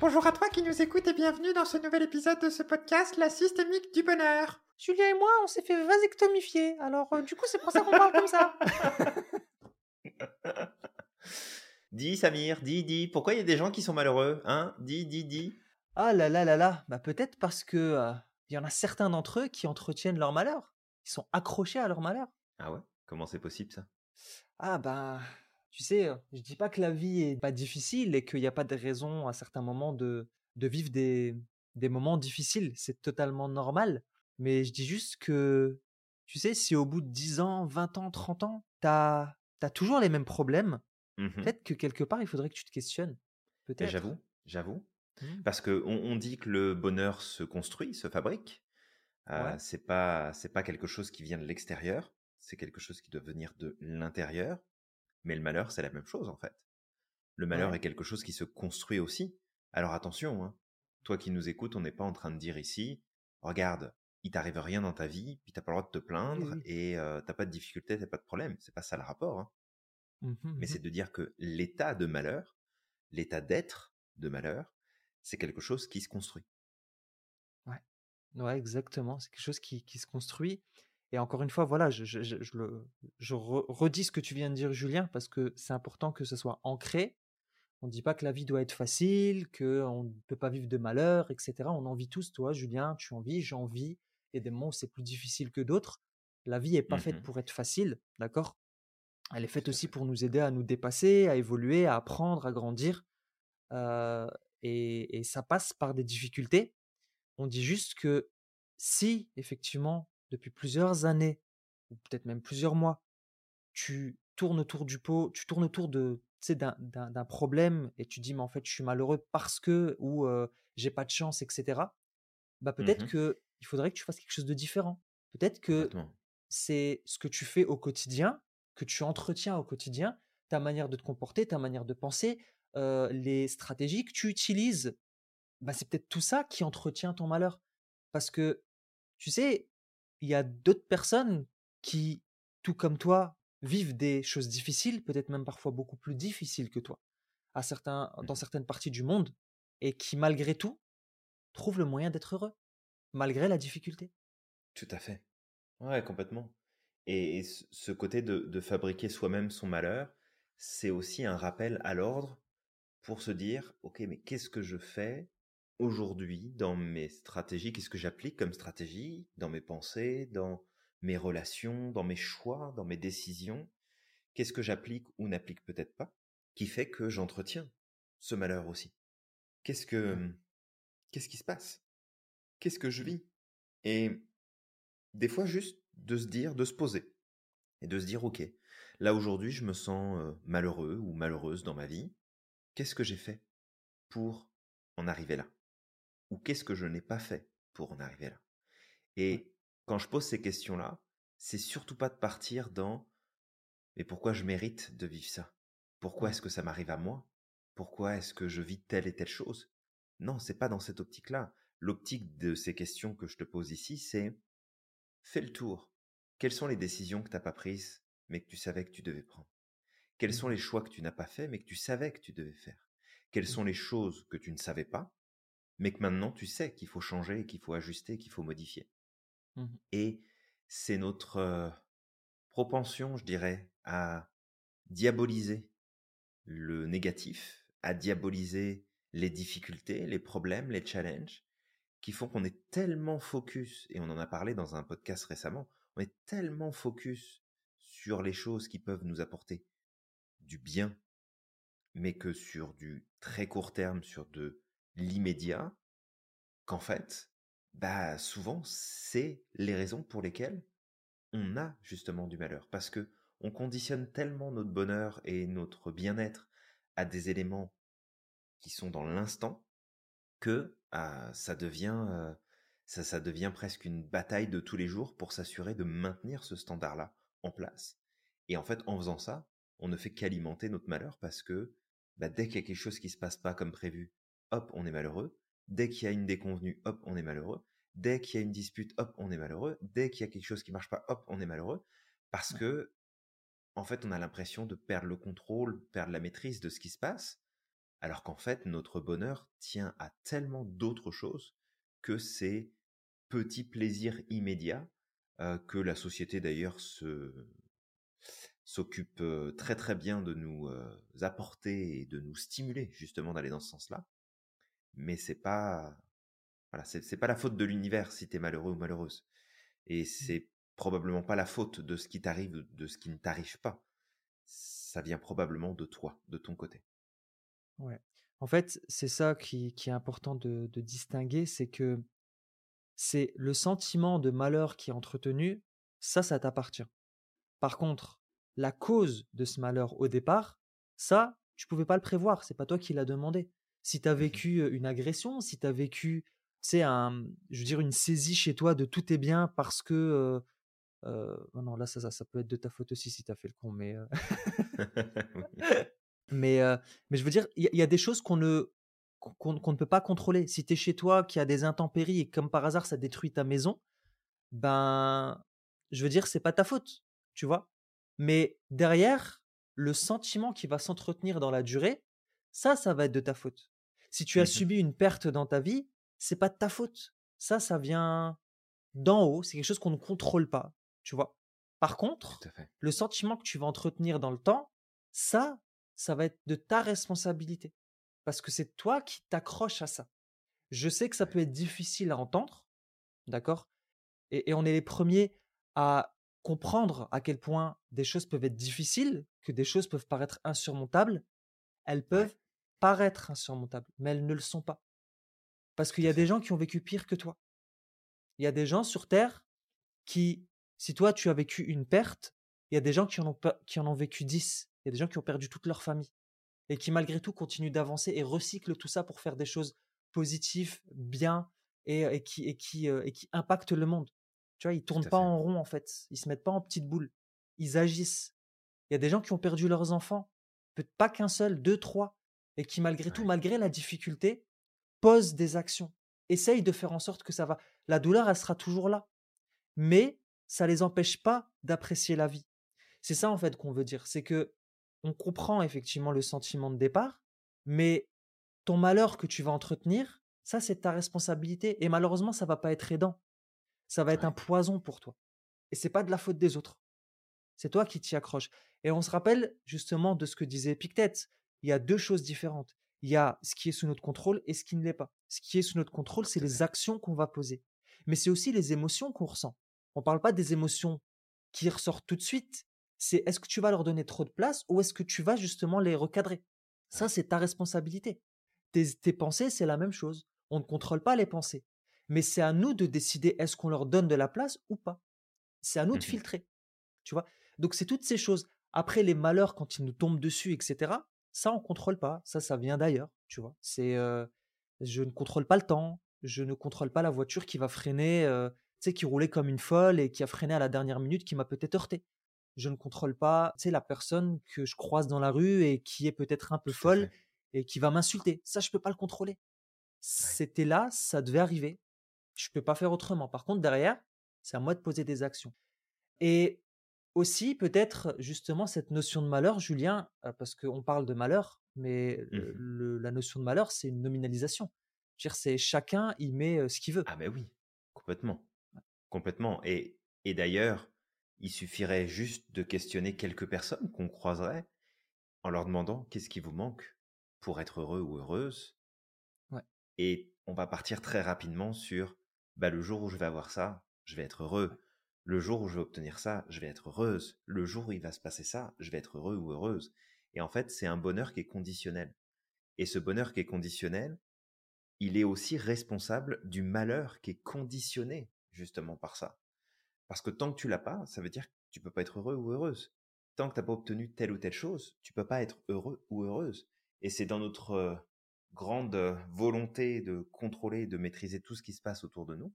Bonjour à toi qui nous écoutes et bienvenue dans ce nouvel épisode de ce podcast, La systémique du bonheur. Julien et moi, on s'est fait vasectomifier, alors euh, du coup, c'est pour ça qu'on parle comme ça. dis Samir, dis, dis, pourquoi il y a des gens qui sont malheureux Hein? Dis, dis, dis. Ah là là là là, bah peut-être parce que euh, il y en a certains d'entre eux qui entretiennent leur malheur. Ils sont accrochés à leur malheur. Ah ouais? Comment c'est possible ça? Ah bah, tu sais, je dis pas que la vie est pas difficile et qu'il n'y a pas de raison à certains moments de, de vivre des, des moments difficiles. C'est totalement normal. Mais je dis juste que, tu sais, si au bout de 10 ans, 20 ans, 30 ans, t'as as toujours les mêmes problèmes, Mmh peut-être que quelque part, il faudrait que tu te questionnes. Peut-être. J'avoue, j'avoue. Mmh. Parce que on, dit que le bonheur se construit, se fabrique. Euh, Ouais. c'est pas, c'est pas quelque chose qui vient de l'extérieur. C'est quelque chose qui doit venir de l'intérieur. Mais le malheur, c'est la même chose en fait. Le malheur Ouais. est quelque chose qui se construit aussi. Alors attention, hein. toi qui nous écoutes, on n'est pas en train de dire ici, regarde, il t'arrive rien dans ta vie, puis t'as pas le droit de te plaindre oui. et euh, t'as pas de difficulté, t'as pas de problème. C'est pas ça le rapport. hein. Mhm, Mais mhm. c'est de dire que l'état de malheur, l'état d'être de malheur, c'est quelque chose qui se construit. Ouais. Ouais, exactement. C'est quelque chose qui, qui se construit. Et encore une fois, voilà, je, je, je, je le, re- redis ce que tu viens de dire, Julien, parce que c'est important que ce soit ancré. On ne dit pas que la vie doit être facile, qu'on ne peut pas vivre de malheur, etc. On en vit tous, toi, Julien, tu en vis, j'en vis. Il y a des moments où c'est plus difficile que d'autres. La vie n'est pas faite Mhm, pour être facile, d'accord? Elle est faite aussi pour nous aider à nous dépasser, à évoluer, à apprendre, à grandir. Euh, et, et ça passe par des difficultés. On dit juste que si, effectivement, depuis plusieurs années, ou peut-être même plusieurs mois, tu tournes autour du pot, tu tournes autour de, d'un, problème et tu dis, mais en fait, je suis malheureux parce que, ou euh, j'ai pas de chance, etc., bah peut-être Mhm, que il faudrait que tu fasses quelque chose de différent. Peut-être que c'est ce que tu fais au quotidien, que tu entretiens au quotidien, ta manière de te comporter, ta manière de penser, euh, les stratégies que tu utilises, bah, c'est peut-être tout ça qui entretient ton malheur. Parce que, tu sais, il y a d'autres personnes qui, tout comme toi, vivent des choses difficiles, peut-être même parfois beaucoup plus difficiles que toi, à certains, dans Mhm, certaines parties du monde, et qui, malgré tout, trouvent le moyen d'être heureux, malgré la difficulté. Tout à fait. Ouais, complètement. Et, ce côté de, de fabriquer soi-même son malheur, c'est aussi un rappel à l'ordre pour se dire, OK, mais qu'est-ce que je fais aujourd'hui dans mes stratégies? Qu'est-ce que j'applique comme stratégie dans mes pensées, dans mes relations, dans mes choix, dans mes décisions? Qu'est-ce que j'applique ou n'applique peut-être pas, qui fait que j'entretiens ce malheur aussi? Qu'est-ce que, Ouais. qu'est-ce qui se passe? Qu'est-ce que je vis? Et des fois, juste de se dire, de se poser et de se dire, OK, là aujourd'hui, je me sens malheureux ou malheureuse dans ma vie. Qu'est-ce que j'ai fait pour en arriver là? Ou qu'est-ce que je n'ai pas fait pour en arriver là? Et quand je pose ces questions-là, c'est surtout pas de partir dans, mais pourquoi je mérite de vivre ça? Pourquoi est-ce que ça m'arrive à moi? Pourquoi est-ce que je vis telle et telle chose? Non, c'est pas dans cette optique-là. L'optique de ces questions que je te pose ici, c'est fais le tour. Quelles sont les décisions que tu n'as pas prises, mais que tu savais que tu devais prendre? Quels sont Mhm. les choix que tu n'as pas faits, mais que tu savais que tu devais faire? Quelles sont Mhm. les choses que tu ne savais pas, mais que maintenant tu sais qu'il faut changer, qu'il faut ajuster, qu'il faut modifier? Mhm. Et c'est notre euh, propension, je dirais, à diaboliser le négatif, à diaboliser les difficultés, les problèmes, les challenges, qui font qu'on est tellement focus, et on en a parlé dans un podcast récemment, on est tellement focus sur les choses qui peuvent nous apporter du bien, mais que sur du très court terme, sur de l'immédiat, qu'en fait, bah souvent c'est les raisons pour lesquelles on a justement du malheur, parce que on conditionne tellement notre bonheur et notre bien-être à des éléments qui sont dans l'instant que ah, ça devient euh, ça, ça devient presque une bataille de tous les jours pour s'assurer de maintenir ce standard-là en place. Et en fait, en faisant ça, on ne fait qu'alimenter notre malheur parce que bah, dès qu'il y a quelque chose qui se passe pas comme prévu, hop, on est malheureux. Dès qu'il y a une déconvenue, hop, on est malheureux. Dès qu'il y a une dispute, hop, on est malheureux. Dès qu'il y a quelque chose qui marche pas, hop, on est malheureux. Parce Ouais. que, en fait, on a l'impression de perdre le contrôle, perdre la maîtrise de ce qui se passe. Alors qu'en fait, notre bonheur tient à tellement d'autres choses que ces petits plaisirs immédiats euh, que la société d'ailleurs se s'occupe euh, très très bien de nous euh, apporter et de nous stimuler justement d'aller dans ce sens-là. Mais c'est pas voilà, c'est pas la faute de l'univers si tu es malheureux ou malheureuse. Et mmh. c'est probablement pas la faute de ce qui t'arrive ou de ce qui ne t'arrive pas. Ça vient probablement de toi, de ton côté. Ouais. En fait, c'est ça qui, qui, est important de, de distinguer, c'est que c'est le sentiment de malheur qui est entretenu, ça, ça t'appartient. Par contre, la cause de ce malheur au départ, ça, tu pouvais pas le prévoir, c'est pas toi qui l'as demandé. Si tu as mmh vécu une agression, si tu as vécu, tu un, je veux dire, une saisie chez toi de tout est bien parce que, euh, non, là, ça, ça, peut être de ta faute aussi si tu as fait le con, mais, mais, mais je veux dire, il y, a des choses qu'on ne, qu'on ne peut pas contrôler. Si tu es chez toi, qui a des intempéries et comme par hasard ça détruit ta maison, ben, je veux dire, c'est pas ta faute, tu vois? Mais derrière, le sentiment qui va s'entretenir dans la durée, ça, ça va être de ta faute. Si tu as mmh subi une perte dans ta vie, c'est pas de ta faute. Ça, ça vient d'en haut. C'est quelque chose qu'on ne contrôle pas, tu vois. Par contre, le sentiment que tu vas entretenir dans le temps, ça, ça va être de ta responsabilité. Parce que c'est toi qui t'accroches à ça. Je sais que ça peut être difficile à entendre, d'accord et, et, on est les premiers à comprendre à quel point des choses peuvent être difficiles, que des choses peuvent paraître insurmontables, elles peuvent paraître insurmontables, mais elles ne le sont pas. Parce qu'il y a des gens qui ont vécu pire que toi. Il y a des gens sur Terre qui, si toi tu as vécu une perte, il y a des gens qui en ont, qui en ont vécu dix. Il y a des gens qui ont perdu toute leur famille. Et qui malgré tout continuent d'avancer et recyclent tout ça pour faire des choses positives, bien, et, qui, et, qui, euh, et qui impactent le monde. Tu vois, ils tournent pas en rond en fait. Ils se mettent pas en petites boules. Ils agissent. Il y a des gens qui ont perdu leurs enfants, peut-être pas qu'un seul, deux, trois, et qui malgré tout, malgré la difficulté, posent des actions, essayent de faire en sorte que ça va. La douleur, elle sera toujours là, mais ça les empêche pas d'apprécier la vie. C'est ça en fait qu'on veut dire, c'est que on comprend effectivement le sentiment de départ, mais ton malheur que tu vas entretenir, ça c'est ta responsabilité, et malheureusement ça va pas être aidant ça va être un poison pour toi. Et c'est pas de la faute des autres. C'est toi qui t'y accroches. Et on se rappelle justement de ce que disait Epictète. Il y a deux choses différentes. Il y a ce qui est sous notre contrôle et ce qui ne l'est pas. Ce qui est sous notre contrôle, c'est les actions qu'on va poser. Mais c'est aussi les émotions qu'on ressent. On ne parle pas des émotions qui ressortent tout de suite. C'est est-ce que tu vas leur donner trop de place ou est-ce que tu vas justement les recadrer? Ça, c'est ta responsabilité. tes pensées, c'est la même chose. On ne contrôle pas les pensées mais c'est à nous de décider est-ce qu'on leur donne de la place ou pas. C'est à nous de mmh filtrer. Tu vois? Donc c'est toutes ces choses. Après les malheurs quand ils nous tombent dessus, etc. Ça on contrôle pas. Ça ça vient d'ailleurs. Tu vois C'est je ne contrôle pas le temps. Je ne contrôle pas la voiture qui va freiner. tu sais qui roulait comme une folle et qui a freiné à la dernière minute, qui m'a peut-être heurté. Je ne contrôle pas, tu sais, la personne que je croise dans la rue et qui est peut-être un peu folle et qui va m'insulter. Ça, je peux pas le contrôler. C'était là, ça devait arriver je peux pas faire autrement. Par contre, derrière, c'est à moi de poser des actions. Et aussi, peut-être, justement, cette notion de malheur, Julien, parce qu'on parle de malheur, mais mmh la notion de malheur, c'est une nominalisation. C'est chacun y met ce qu'il veut. Ah, mais oui, complètement. Complètement. Et, et d'ailleurs, il suffirait juste de questionner quelques personnes qu'on croiserait en leur demandant qu'est-ce qui vous manque pour être heureux ou heureuse. Ouais. Et on va partir très rapidement sur bah, le jour où je vais avoir ça, je vais être heureux. Le jour où je vais obtenir ça, je vais être heureuse. Le jour où il va se passer ça, je vais être heureux ou heureuse. Et en fait, c'est un bonheur qui est conditionnel. Et ce bonheur qui est conditionnel, il est aussi responsable du malheur qui est conditionné justement par ça. Parce que tant que tu l'as pas, ça veut dire que tu peux pas être heureux ou heureuse. Tant que tu n'as pas obtenu telle ou telle chose, tu peux pas être heureux ou heureuse. Et c'est dans notre euh, grande volonté de contrôler, de maîtriser tout ce qui se passe autour de nous,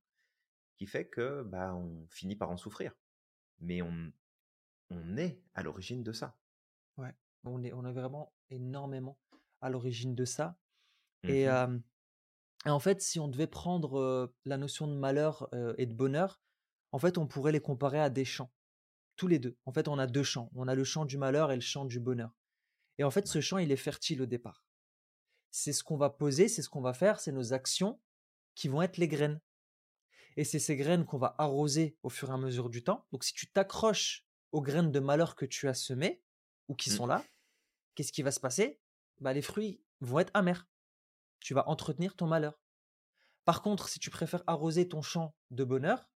qui fait que bah on finit par en souffrir. Mais on, on est à l'origine de ça. Ouais, on est, on est vraiment énormément à l'origine de ça. Et, mmh en fait, si on devait prendre la notion de malheur et de bonheur, en fait, on pourrait les comparer à des champs, tous les deux. En fait, on a deux champs. On a le champ du malheur et le champ du bonheur. Et en fait, ce champ, il est fertile au départ. c'est ce qu'on va poser, c'est ce qu'on va faire, c'est nos actions qui vont être les graines. Et c'est ces graines qu'on va arroser au fur et à mesure du temps. Donc si tu t'accroches aux graines de malheur que tu as semées ou qui Mmh. sont là, qu'est-ce qui va se passer? Bah, Les fruits vont être amers. Tu vas entretenir ton malheur. Par contre, si tu préfères arroser ton champ de bonheur,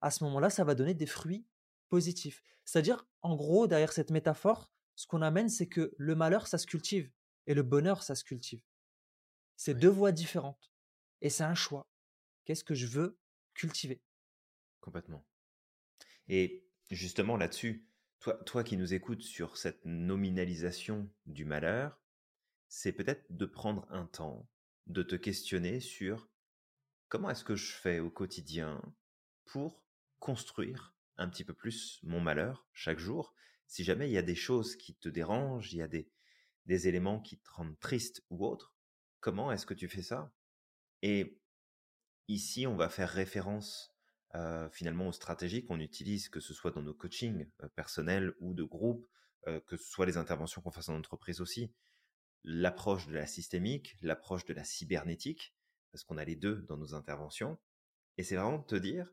à ce moment-là, ça va donner des fruits positifs. C'est-à-dire, en gros, derrière cette métaphore, ce qu'on amène, c'est que le malheur, ça se cultive, et le bonheur, ça se cultive. C'est Oui. deux voies différentes. Et c'est un choix. Qu'est-ce que je veux cultiver Complètement. Et justement là-dessus, toi, toi qui nous écoutes sur cette nominalisation du malheur, c'est peut-être de prendre un temps, de te questionner sur comment est-ce que je fais au quotidien pour construire un petit peu plus mon malheur chaque jour. Si jamais il y a des choses qui te dérangent, il y a des, des éléments qui te rendent triste ou autre, comment est-ce que tu fais ça? Et ici, on va faire référence euh, finalement aux stratégies qu'on utilise, que ce soit dans nos coachings euh, personnels ou de groupe, euh, que ce soit les interventions qu'on fasse en entreprise aussi. L'approche de la systémique, l'approche de la cybernétique, parce qu'on a les deux dans nos interventions. Et c'est vraiment de te dire,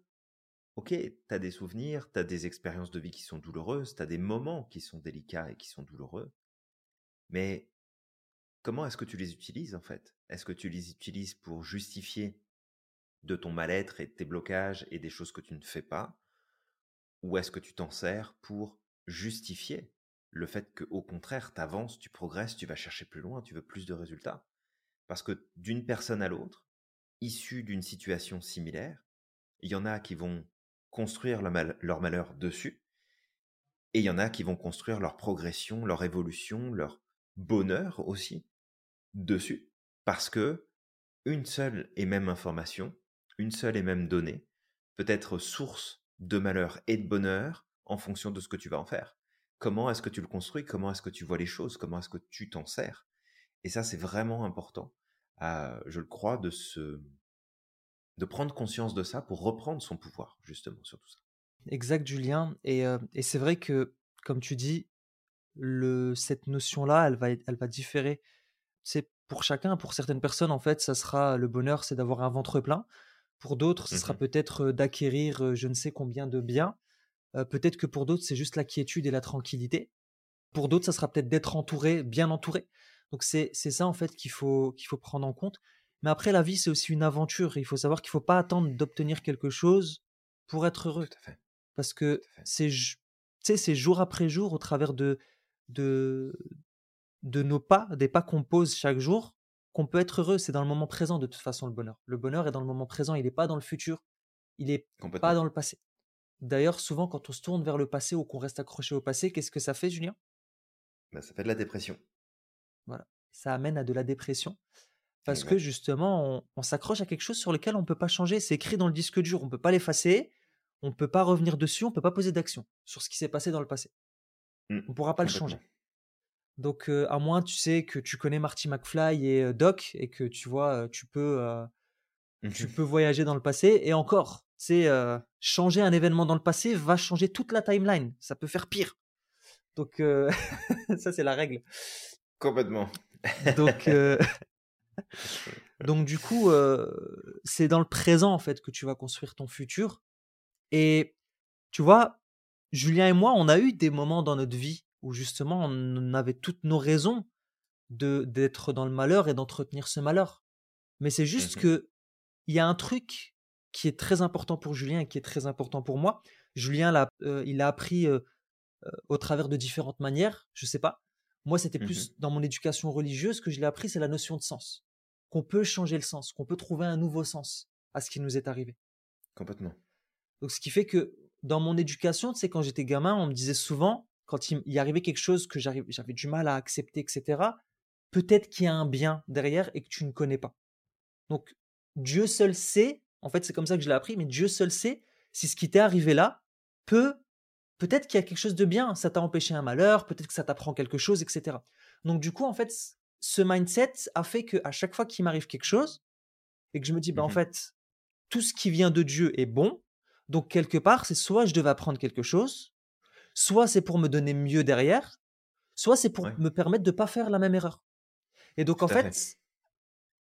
ok, tu as des souvenirs, tu as des expériences de vie qui sont douloureuses, tu as des moments qui sont délicats et qui sont douloureux, mais comment est-ce que tu les utilises en fait? Est-ce que tu les utilises pour justifier de ton mal-être et de tes blocages et des choses que tu ne fais pas? Ou est-ce que tu t'en sers pour justifier le fait que au contraire, tu avances, tu progresses, tu vas chercher plus loin, tu veux plus de résultats? Parce que d'une personne à l'autre, issue d'une situation similaire, il y en a qui vont construire leur, mal- leur malheur dessus, et il y en a qui vont construire leur progression, leur évolution, leur bonheur aussi dessus, parce que une seule et même information, une seule et même donnée peut être source de malheur et de bonheur en fonction de ce que tu vas en faire. Comment est-ce que tu le construis? Comment est-ce que tu vois les choses? Comment est-ce que tu t'en sers? Et ça, c'est vraiment important, je le crois, de se de prendre conscience de ça pour reprendre son pouvoir, justement, sur tout ça. Exact, Julien. Et, euh, et c'est vrai que, comme tu dis, le, cette notion-là, elle va, elle va différer. C'est pour chacun, pour certaines personnes, en fait, ça sera le bonheur, c'est d'avoir un ventre plein. Pour d'autres, ce sera Mhm. peut-être d'acquérir je ne sais combien de biens. Euh, peut-être que pour d'autres, c'est juste la quiétude et la tranquillité. Pour d'autres, ça sera peut-être d'être entouré, bien entouré. Donc c'est ça en fait qu'il faut qu'il faut prendre en compte. Mais après, la vie, c'est aussi une aventure. Il faut savoir qu'il faut pas attendre d'obtenir quelque chose pour être heureux Tout à fait. parce que c'est jour après jour au travers de de de nos pas, des pas qu'on pose chaque jour, qu'on peut être heureux. C'est dans le moment présent de toute façon le bonheur. Le bonheur est dans le moment présent. Il n'est pas dans le futur. Il n'est pas dans le passé. D'ailleurs, souvent quand on se tourne vers le passé ou qu'on reste accroché au passé, qu'est-ce que ça fait, Julien? Bah, ça fait de la dépression. Voilà, ça amène à de la dépression. Parce que justement, on, on s'accroche à quelque chose sur lequel on ne peut pas changer. C'est écrit dans le disque dur, on ne peut pas l'effacer, on ne peut pas revenir dessus, on ne peut pas poser d'action sur ce qui s'est passé dans le passé. Mm, On ne pourra pas le changer. Donc, euh, à moins, tu sais, que tu connais Marty McFly et euh, Doc et que tu vois, tu peux, euh, tu peux voyager dans le passé. Et encore, tu sais, changer un événement dans le passé va changer toute la timeline. Ça peut faire pire. Donc, ça, c'est la règle. Complètement. Donc, donc du coup, c'est dans le présent en fait que tu vas construire ton futur. Et tu vois, Julien et moi, on a eu des moments dans notre vie où justement on avait toutes nos raisons de d'être dans le malheur et d'entretenir ce malheur. Mais c'est juste Mhm. que il y a un truc qui est très important pour Julien et qui est très important pour moi. Julien, l'a, euh, il a appris euh, euh, au travers de différentes manières, je sais pas. Moi, c'était plus dans mon éducation religieuse que je l'ai appris, c'est la notion de sens. Qu'on peut changer le sens, qu'on peut trouver un nouveau sens à ce qui nous est arrivé. Complètement. Donc, ce qui fait que dans mon éducation, tu sais, quand j'étais gamin, on me disait souvent, quand il y arrivait quelque chose que j'avais du mal à accepter, etc., peut-être qu'il y a un bien derrière et que tu ne connais pas. Donc, Dieu seul sait, en fait, c'est comme ça que je l'ai appris, mais Dieu seul sait si ce qui t'est arrivé là peut, peut-être qu'il y a quelque chose de bien, ça t'a empêché un malheur, peut-être que ça t'apprend quelque chose, etc. Donc, du coup, en fait, ce mindset a fait que à chaque fois qu'il m'arrive quelque chose et que je me dis, bah, en Mhm. fait, tout ce qui vient de Dieu est bon, donc quelque part, c'est soit je devais apprendre quelque chose, soit c'est pour me donner mieux derrière, soit c'est pour Ouais. me permettre de pas faire la même erreur. Et donc, en Tout fait, fait.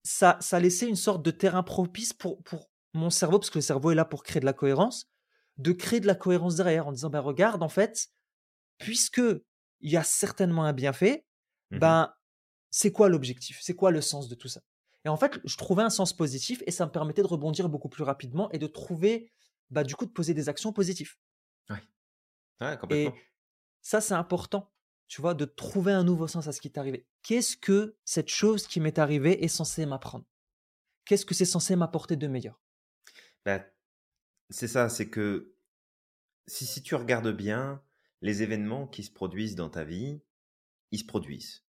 ça, ça laissait une sorte de terrain propice pour, pour mon cerveau, parce que le cerveau est là pour créer de la cohérence, de créer de la cohérence derrière en disant, ben regarde, en fait, puisque il y a certainement un bienfait, Mmh ben c'est quoi l'objectif? C'est quoi le sens de tout ça? Et en fait, je trouvais un sens positif et ça me permettait de rebondir beaucoup plus rapidement et de trouver, bah, du coup, de poser des actions positives. Ouais, Et complètement. ça, c'est important, tu vois, de trouver un nouveau sens à ce qui t'est arrivé. Qu'est-ce que cette chose qui m'est arrivée est censée m'apprendre? Qu'est-ce que c'est censé m'apporter de meilleur? Bah, c'est ça, c'est que si, si tu regardes bien, les événements qui se produisent dans ta vie, ils se produisent.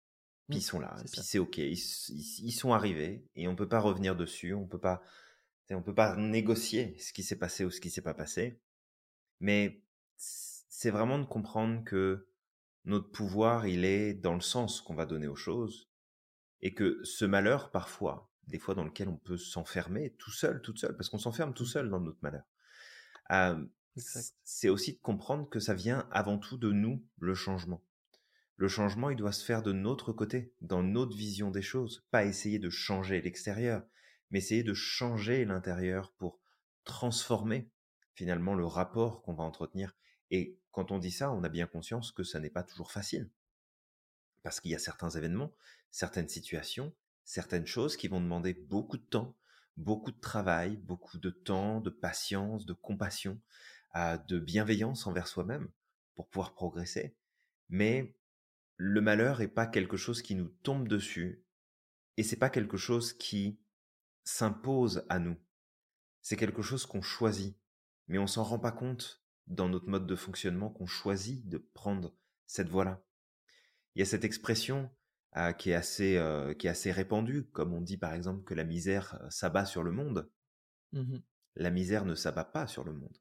Puis Mmh, ils sont là, puis c'est ok, ils, ils- ils sont arrivés et on peut pas revenir dessus, on peut pas, on peut pas négocier ce qui s'est passé ou ce qui s'est pas passé. Mais c'est vraiment de comprendre que notre pouvoir, il est dans le sens qu'on va donner aux choses et que ce malheur, parfois, des fois dans lequel on peut s'enfermer tout seul, toute seule, parce qu'on s'enferme tout Mmh, seul dans notre malheur. Euh, c'est aussi de comprendre que ça vient avant tout de nous, le changement. Le changement, il doit se faire de notre côté, dans notre vision des choses, pas essayer de changer l'extérieur, mais essayer de changer l'intérieur pour transformer finalement le rapport qu'on va entretenir. Et quand on dit ça, on a bien conscience que ça n'est pas toujours facile, parce qu'il y a certains événements, certaines situations, certaines choses qui vont demander beaucoup de temps, beaucoup de travail, beaucoup de temps, de patience, de compassion, de bienveillance envers soi-même pour pouvoir progresser. Mais le malheur est pas quelque chose qui nous tombe dessus et c'est pas quelque chose qui s'impose à nous. C'est quelque chose qu'on choisit, mais on s'en rend pas compte dans notre mode de fonctionnement qu'on choisit de prendre cette voie-là. Il y a cette expression euh, qui est assez euh, qui est assez répandue, comme on dit par exemple que la misère euh, s'abat sur le monde. Mmh La misère ne s'abat pas sur le monde.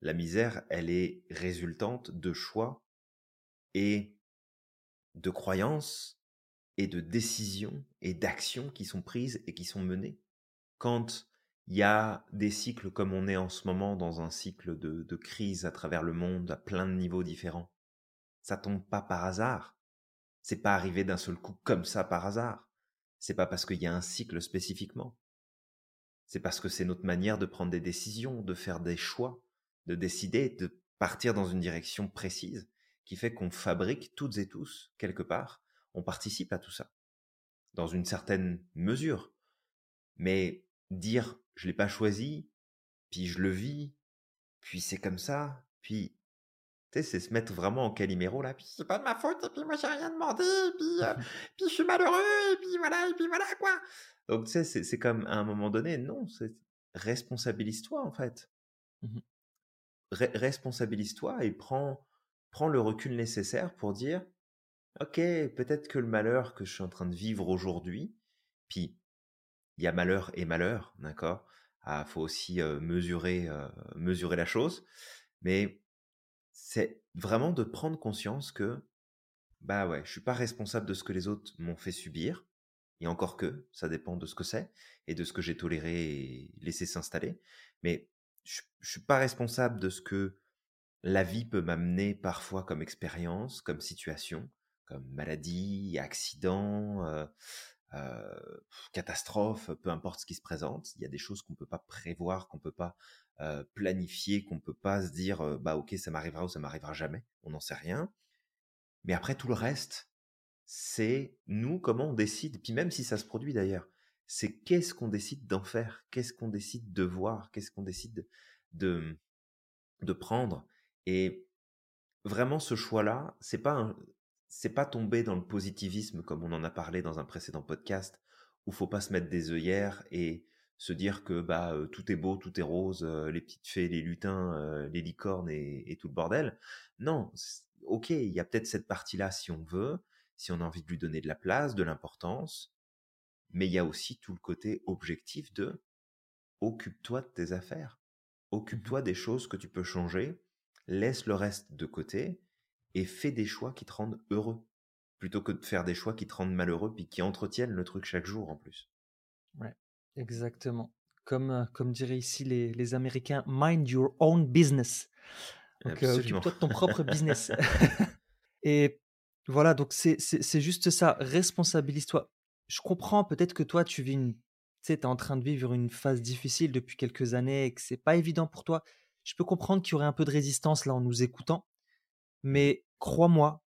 La misère, elle est résultante de choix et de croyances et de décisions et d'actions qui sont prises et qui sont menées. Quand il y a des cycles comme on est en ce moment dans un cycle de, crise à travers le monde à plein de niveaux différents, ça tombe pas par hasard. C'est pas arrivé d'un seul coup comme ça par hasard. C'est pas parce qu'il y a un cycle spécifiquement. C'est parce que c'est notre manière de prendre des décisions, de faire des choix, de décider, de partir dans une direction précise qui fait qu'on fabrique toutes et tous, quelque part, on participe à tout ça, dans une certaine mesure. Mais dire je l'ai pas choisi, puis je le vis, puis c'est comme ça, puis tu sais, c'est se mettre vraiment en caliméro là, puis C'est pas de ma faute, et puis moi j'ai rien demandé, et puis, euh, puis je suis malheureux, et puis voilà, et puis voilà quoi. donc tu sais, c'est c'est comme à un moment donné, non, c'est responsabilise-toi en fait. Mmh Re- responsabilise-toi et prends, prends le recul nécessaire pour dire, ok, peut-être que le malheur que je suis en train de vivre aujourd'hui, puis il y a malheur et malheur, d'accord? Il faut aussi mesurer, mesurer la chose, mais c'est vraiment de prendre conscience que, bah ouais, je suis pas responsable de ce que les autres m'ont fait subir, et encore que, ça dépend de ce que c'est, et de ce que j'ai toléré et laissé s'installer, mais je, je suis pas responsable de ce que la vie peut m'amener parfois comme expérience, comme situation, comme maladie, accident, euh, catastrophe, peu importe ce qui se présente. Il y a des choses qu'on peut pas prévoir, qu'on peut pas euh, planifier, qu'on peut pas se dire euh, bah ok ça m'arrivera ou ça m'arrivera jamais. On n'en sait rien. Mais après tout le reste, c'est nous comment on décide. Puis même si ça se produit d'ailleurs, c'est qu'est-ce qu'on décide d'en faire, qu'est-ce qu'on décide de voir, qu'est-ce qu'on décide de de prendre? Et vraiment, ce choix-là, c'est pas un- c'est pas tomber dans le positivisme comme on en a parlé dans un précédent podcast, où faut pas se mettre des œillères et se dire que bah euh, tout est beau, tout est rose, euh, les petites fées, les lutins, euh, les licornes et, et tout le bordel. Non, ok, il y a peut-être cette partie-là si on veut, si on a envie de lui donner de la place, de l'importance, mais il y a aussi tout le côté objectif de occupe-toi de tes affaires. Occupe-toi des choses que tu peux changer, laisse le reste de côté et fais des choix qui te rendent heureux, plutôt que de faire des choix qui te rendent malheureux puis qui entretiennent le truc chaque jour en plus. Ouais, exactement. Comme, euh, comme diraient ici les, les Américains, mind your own business. Donc, euh, de ton propre business. Et voilà, donc c'est c'est- c'est juste ça, responsabilise-toi. je comprends peut-être que toi, tu vis une, tu sais, es en train de vivre une phase difficile depuis quelques années et que c'est pas évident pour toi. Je peux comprendre qu'il y aurait un peu de résistance là en nous écoutant, mais crois-moi,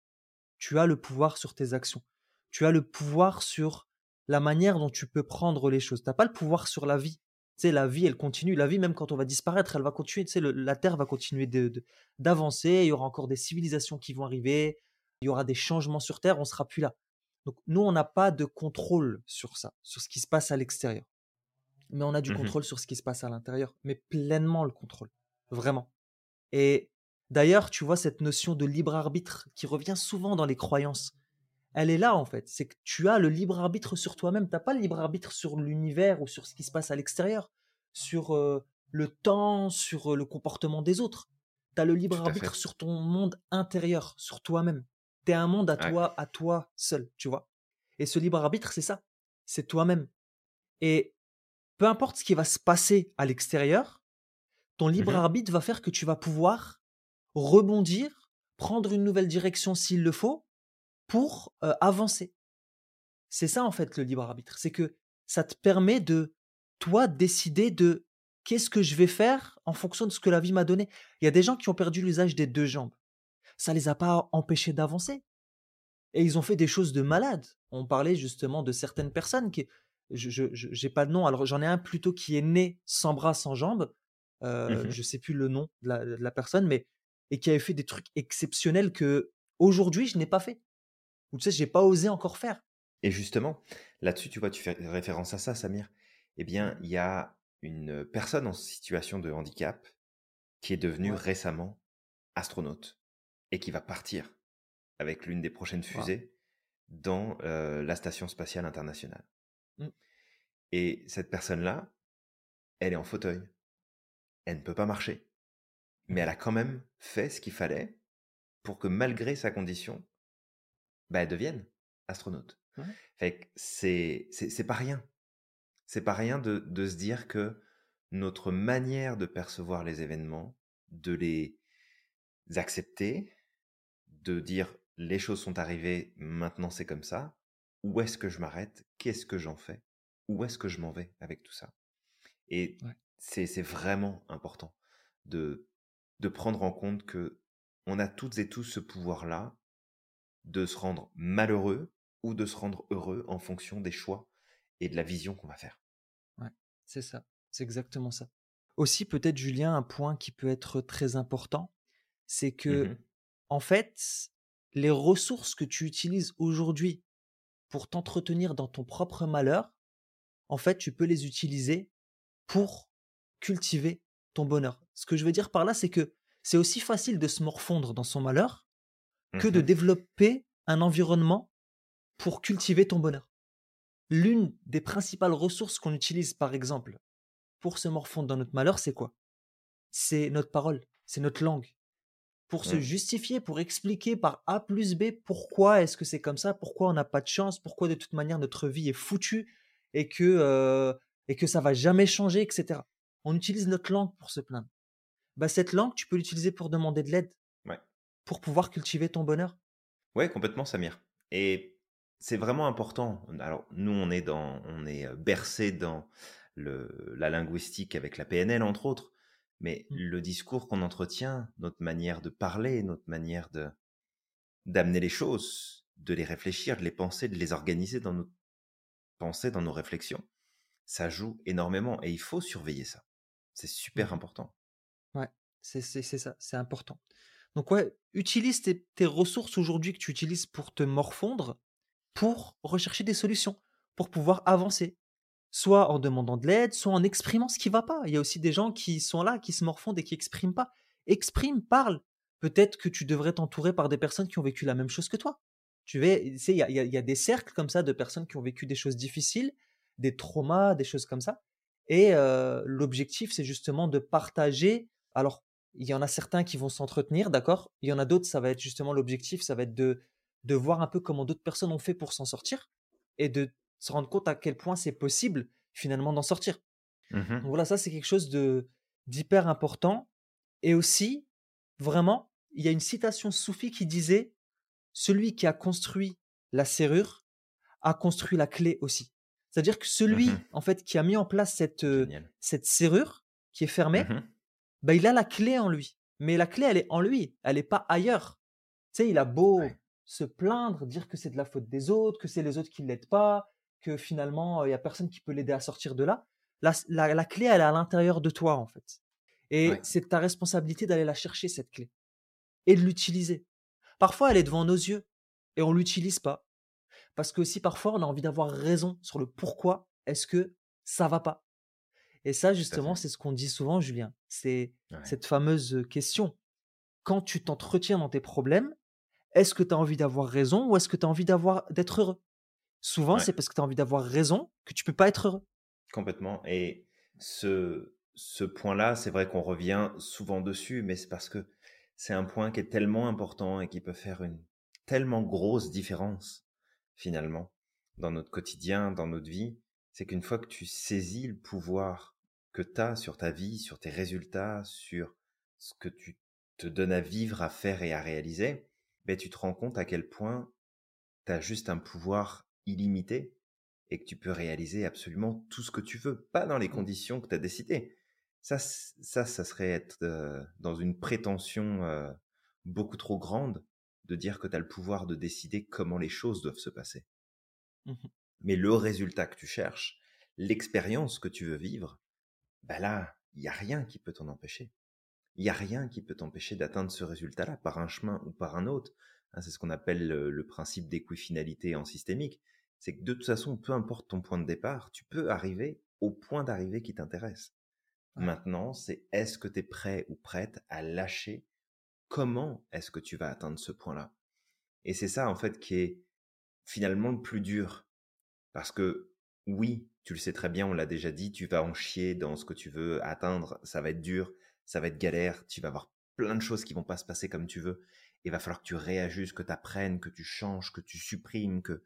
tu as le pouvoir sur tes actions. Tu as le pouvoir sur la manière dont tu peux prendre les choses. Tu n'as pas le pouvoir sur la vie. Tu sais, la vie, elle continue. La vie, même quand on va disparaître, elle va continuer. Tu sais, la Terre va continuer d'avancer. De, il y aura encore des civilisations qui vont arriver. Il y aura des changements sur Terre. On sera plus là. Donc, nous, on n'a pas de contrôle sur ça, sur ce qui se passe à l'extérieur. Mais on a du mmh contrôle sur ce qui se passe à l'intérieur. Mais pleinement le contrôle. Vraiment. Et d'ailleurs, tu vois, cette notion de libre arbitre qui revient souvent dans les croyances elle est là en fait. C'est que tu as le libre arbitre sur toi-même. Tu n'as pas le libre arbitre sur l'univers ou sur ce qui se passe à l'extérieur, sur le temps, sur le comportement des autres. Tu as le libre arbitre sur ton monde intérieur, sur toi-même. Tu es un monde à toi, à toi seul, tu vois. Et ce libre arbitre, c'est ça. C'est toi-même. Et peu importe ce qui va se passer à l'extérieur, ton libre mmh arbitre va faire que tu vas pouvoir rebondir, prendre une nouvelle direction s'il le faut, pour avancer. C'est ça en fait le libre arbitre, c'est que ça te permet de toi décider de qu'est-ce que je vais faire en fonction de ce que la vie m'a donné. Il y a des gens qui ont perdu l'usage des deux jambes. Ça les a pas empêchés d'avancer. Et ils ont fait des choses de malades. On parlait justement de certaines personnes qui, je n'ai pas de nom, alors j'en ai un plutôt qui est né sans bras, sans jambes. Je mmh Je sais plus le nom de la, de la, personne, mais et qui avait fait des trucs exceptionnels que aujourd'hui je n'ai pas fait ou tu sais, j'ai pas osé encore faire. Et justement, là-dessus, tu vois, tu fais référence à ça, Samir. Eh bien, il y a une personne en situation de handicap qui est devenue récemment astronaute et qui va partir avec l'une des prochaines fusées dans la station spatiale internationale. Mmh. Et cette personne-là, elle est en fauteuil. Elle ne peut pas marcher. Mais elle a quand même fait ce qu'il fallait pour que malgré sa condition, bah, elles deviennent astronautes. Fait c'est, c'est, pas rien. C'est pas rien de, de se dire que notre manière de percevoir les événements, de les accepter, de dire les choses sont arrivées, maintenant c'est comme ça, où est-ce que je m'arrête, qu'est-ce que j'en fais, où est-ce que je m'en vais avec tout ça? Et c'est, c'est vraiment important de, de prendre en compte que on a toutes et tous ce pouvoir-là de se rendre malheureux ou de se rendre heureux en fonction des choix et de la vision qu'on va faire. Ouais, c'est ça, c'est exactement ça. Aussi, peut-être, Julien, un point qui peut être très important, c'est mmh que, en fait, les ressources que tu utilises aujourd'hui pour t'entretenir dans ton propre malheur, en fait, tu peux les utiliser pour cultiver ton bonheur. Ce que je veux dire par là, c'est que c'est aussi facile de se morfondre dans son malheur que de mmh développer un environnement pour cultiver ton bonheur. L'une des principales ressources qu'on utilise, par exemple, pour se morfondre dans notre malheur, c'est quoi? C'est notre parole, c'est notre langue. Pour se mmh. justifier, pour expliquer par A plus B pourquoi est-ce que c'est comme ça, pourquoi on n'a pas de chance, pourquoi de toute manière notre vie est foutue et que, euh, et que ça va jamais changer, etc. On utilise notre langue pour se plaindre. Bah, cette langue, tu peux l'utiliser pour demander de l'aide pour pouvoir cultiver ton bonheur Ouais, complètement, Samir. Et c'est vraiment important. Alors, nous, on est, dans, on est bercé dans le, la linguistique avec la PNL, entre autres. Mais mmh. le discours qu'on entretient, notre manière de parler, notre manière de d'amener les choses, de les réfléchir, de les penser, de les organiser dans nos pensées, dans nos réflexions, ça joue énormément et il faut surveiller ça. C'est super mmh. important. Ouais, c'est ça, c'est important. Donc ouais, utilise tes, ressources aujourd'hui que tu utilises pour te morfondre pour rechercher des solutions, pour pouvoir avancer. Soit en demandant de l'aide, soit en exprimant ce qui va pas. Il y a aussi des gens qui sont là, qui se morfondent et qui expriment pas. Exprime, parle. Peut-être que tu devrais t'entourer par des personnes qui ont vécu la même chose que toi. Tu sais, il y a, des cercles comme ça de personnes qui ont vécu des choses difficiles, des traumas, des choses comme ça. Et euh, l'objectif, c'est justement de partager. Alors, il y en a certains qui vont s'entretenir, d'accord? Il y en a d'autres, ça va être justement l'objectif, ça va être de, de voir un peu comment d'autres personnes ont fait pour s'en sortir et de se rendre compte à quel point c'est possible finalement d'en sortir. Mmh Donc voilà, ça c'est quelque chose de d'hyper important. Et aussi, vraiment, il y a une citation soufie qui disait Celui qui a construit la serrure a construit la clé aussi. C'est-à-dire que celui, Mmh en fait, qui a mis en place cette, euh, cette serrure qui est fermée, Mmh bah, il a la clé en lui. Mais la clé, elle est en lui, elle n'est pas ailleurs. Tu sais, il a beau Ouais. se plaindre, dire que c'est de la faute des autres, que c'est les autres qui ne l'aident pas, que finalement, il n'y a personne qui peut l'aider à sortir de là. La, la- la clé, elle est à l'intérieur de toi, en fait. Et Ouais. c'est ta responsabilité d'aller la chercher, cette clé, et de l'utiliser. Parfois, elle est devant nos yeux, et on ne l'utilise pas. Parce que aussi, parfois, on a envie d'avoir raison sur le pourquoi est-ce que ça va pas. Et ça, justement, c'est ce qu'on dit souvent, Julien. C'est Ouais. cette fameuse question. Quand tu t'entretiens dans tes problèmes, est-ce que tu as envie d'avoir raison ou est-ce que tu as envie d'avoir d'être heureux? Souvent, Ouais. c'est parce que tu as envie d'avoir raison que tu peux pas être heureux. Complètement. Et ce, ce point-là, c'est vrai qu'on revient souvent dessus, mais c'est parce que c'est un point qui est tellement important et qui peut faire une tellement grosse différence, finalement, dans notre quotidien, dans notre vie. C'est qu'une fois que tu saisis le pouvoir que tu as sur ta vie, sur tes résultats, sur ce que tu te donnes à vivre, à faire et à réaliser, ben, tu te rends compte à quel point tu as juste un pouvoir illimité et que tu peux réaliser absolument tout ce que tu veux, pas dans les conditions que tu as décidées. Ça, ça, ça serait être euh, dans une prétention euh, beaucoup trop grande de dire que tu as le pouvoir de décider comment les choses doivent se passer. Mhm. Mais le résultat que tu cherches, l'expérience que tu veux vivre, bah là, il n'y a rien qui peut t'en empêcher. Il n'y a rien qui peut t'empêcher d'atteindre ce résultat-là par un chemin ou par un autre. Hein, c'est ce qu'on appelle le, le principe d'équifinalité en systémique. C'est que de toute façon, peu importe ton point de départ, tu peux arriver au point d'arrivée qui t'intéresse. Ouais. Maintenant, c'est est-ce que tu es prêt ou prête à lâcher? Comment est-ce que tu vas atteindre ce point-là? Et c'est ça, en fait, qui est finalement le plus dur. Parce que oui, tu le sais très bien, on l'a déjà dit, tu vas en chier dans ce que tu veux atteindre, ça va être dur, ça va être galère, tu vas avoir plein de choses qui vont pas se passer comme tu veux. Il va falloir que tu réajustes, que tu apprennes, que tu changes, que tu supprimes, que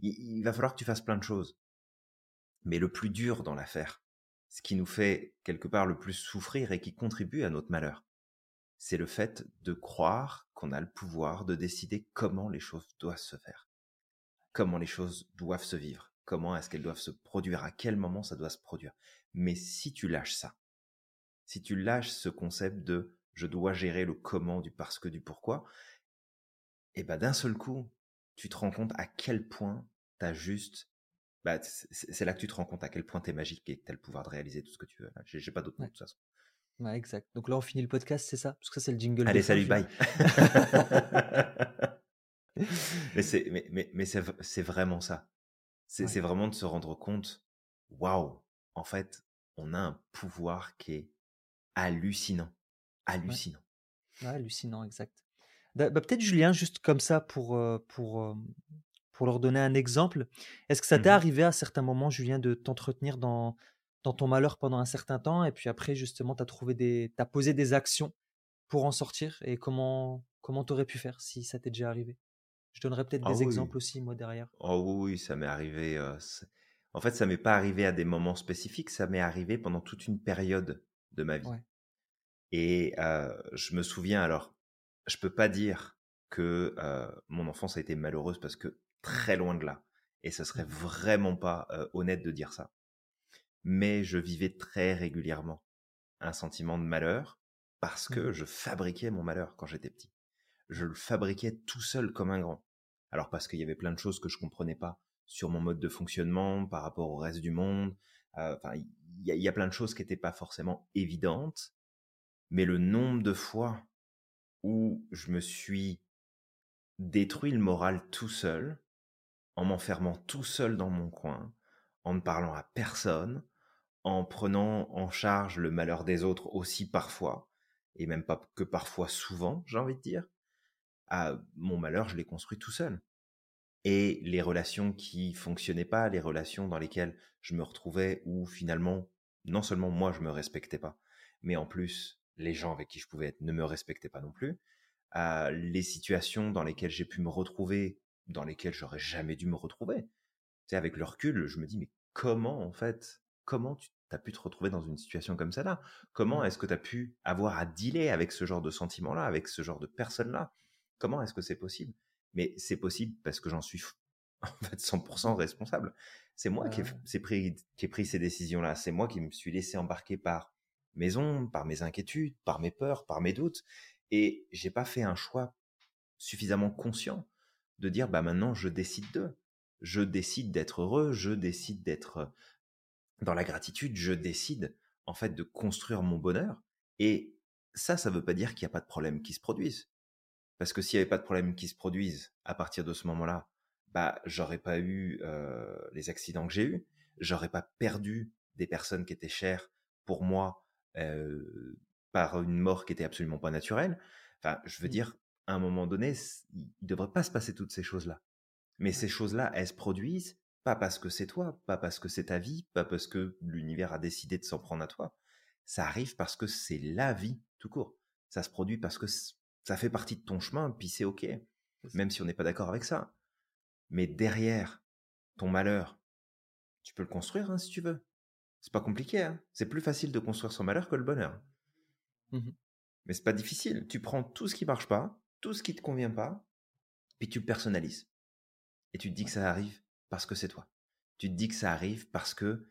il, il va falloir que tu fasses plein de choses. Mais le plus dur dans l'affaire, ce qui nous fait quelque part le plus souffrir et qui contribue à notre malheur, c'est le fait de croire qu'on a le pouvoir de décider comment les choses doivent se faire, comment les choses doivent se vivre, comment est-ce qu'elles doivent se produire, à quel moment ça doit se produire. Mais si tu lâches ça, si tu lâches ce concept de je dois gérer le comment du parce que du pourquoi, et ben d'un seul coup, tu te rends compte à quel point tu as juste bah, c'est là que tu te rends compte à quel point tu es magique et que tu as le pouvoir de réaliser tout ce que tu veux. J'ai pas d'autre Ouais. de toute façon. Ouais, exact. Donc là, on finit le podcast, c'est ça? Parce que ça, c'est le jingle. Allez, salut, bye. mais c'est mais, mais, mais vraiment ça. C'est Ouais. vraiment de se rendre compte, waouh, en fait, on a un pouvoir qui est hallucinant. Hallucinant. Ouais, hallucinant, exact. Bah, bah, Peut-être, Julien, juste comme ça, pour, pour, pour leur donner un exemple, est-ce que ça t'est Mhm. arrivé à certains moments, Julien, de t'entretenir dans, dans ton malheur pendant un certain temps, et puis après, justement, tu as trouvé des, t'as posé des actions pour en sortir, et comment comment t'aurais pu faire si ça t'est déjà arrivé? Je donnerais peut-être Ah des oui. exemples aussi, moi, derrière. Oh oui, oui, ça m'est arrivé. euh, en fait, ça m'est pas arrivé à des moments spécifiques, ça m'est arrivé pendant toute une période de ma vie. Ouais. Et euh, je me souviens, alors, je peux pas dire que euh, mon enfance a été malheureuse parce que très loin de là. Et ce serait Mhm. vraiment pas euh, honnête de dire ça. Mais je vivais très régulièrement un sentiment de malheur parce que Mhm. je fabriquais mon malheur quand j'étais petit. Je le fabriquais tout seul comme un grand. Alors parce qu'il y avait plein de choses que je comprenais pas sur mon mode de fonctionnement par rapport au reste du monde. Euh, Enfin, il y, y a plein de choses qui n'étaient pas forcément évidentes. Mais le nombre de fois où je me suis détruit le moral tout seul, en m'enfermant tout seul dans mon coin, en ne parlant à personne, en prenant en charge le malheur des autres aussi parfois, et même pas que parfois souvent, j'ai envie de dire, ah, mon malheur, je l'ai construit tout seul. Et les relations qui fonctionnaient pas, les relations dans lesquelles je me retrouvais où finalement, non seulement moi je me respectais pas, mais en plus les gens avec qui je pouvais être ne me respectaient pas non plus. Euh, les situations dans lesquelles j'ai pu me retrouver, dans lesquelles j'aurais jamais dû me retrouver. Tu sais, avec le recul, je me dis mais comment en fait, comment tu as pu te retrouver dans une situation comme ça là Comment est-ce que tu as pu avoir à dealer avec ce genre de sentiments là, avec ce genre de personnes là Comment est-ce que c'est possible? Mais c'est possible parce que j'en suis en fait 100% responsable. C'est moi qui, ai, pris, qui ai pris ces décisions-là. C'est moi qui me suis laissé embarquer par mes ombres, par mes inquiétudes, par mes peurs, par mes doutes. Et j'ai pas fait un choix suffisamment conscient de dire bah maintenant je décide de. Je décide d'être heureux, je décide d'être dans la gratitude, je décide en fait de construire mon bonheur. Et ça, ça veut pas dire qu'il n'y a pas de problème qui se produisent. Parce que s'il n'y avait pas de problème qui se produisent à partir de ce moment-là, bah j'aurais pas eu les accidents que j'ai eus, j'aurais pas perdu des personnes qui étaient chères pour moi par une mort qui était absolument pas naturelle. Enfin, je veux mmh. dire, à un moment donné, il ne devrait pas se passer toutes ces choses-là. Mais ces choses-là, elles se produisent pas parce que c'est toi, pas parce que c'est ta vie, pas parce que l'univers a décidé de s'en prendre à toi. Ça arrive parce que c'est la vie, tout court. Ça se produit parce que ça fait partie de ton chemin, puis c'est ok, même si on n'est pas d'accord avec ça. Mais derrière ton malheur, tu peux le construire hein, si tu veux. C'est pas compliqué. Hein. c'est plus facile de construire son malheur que le bonheur. Mmh Mais c'est pas difficile. Tu prends tout ce qui marche pas, tout ce qui te convient pas, puis tu le personnalises. Et tu te dis que ça arrive parce que c'est toi. Tu te dis que ça arrive parce que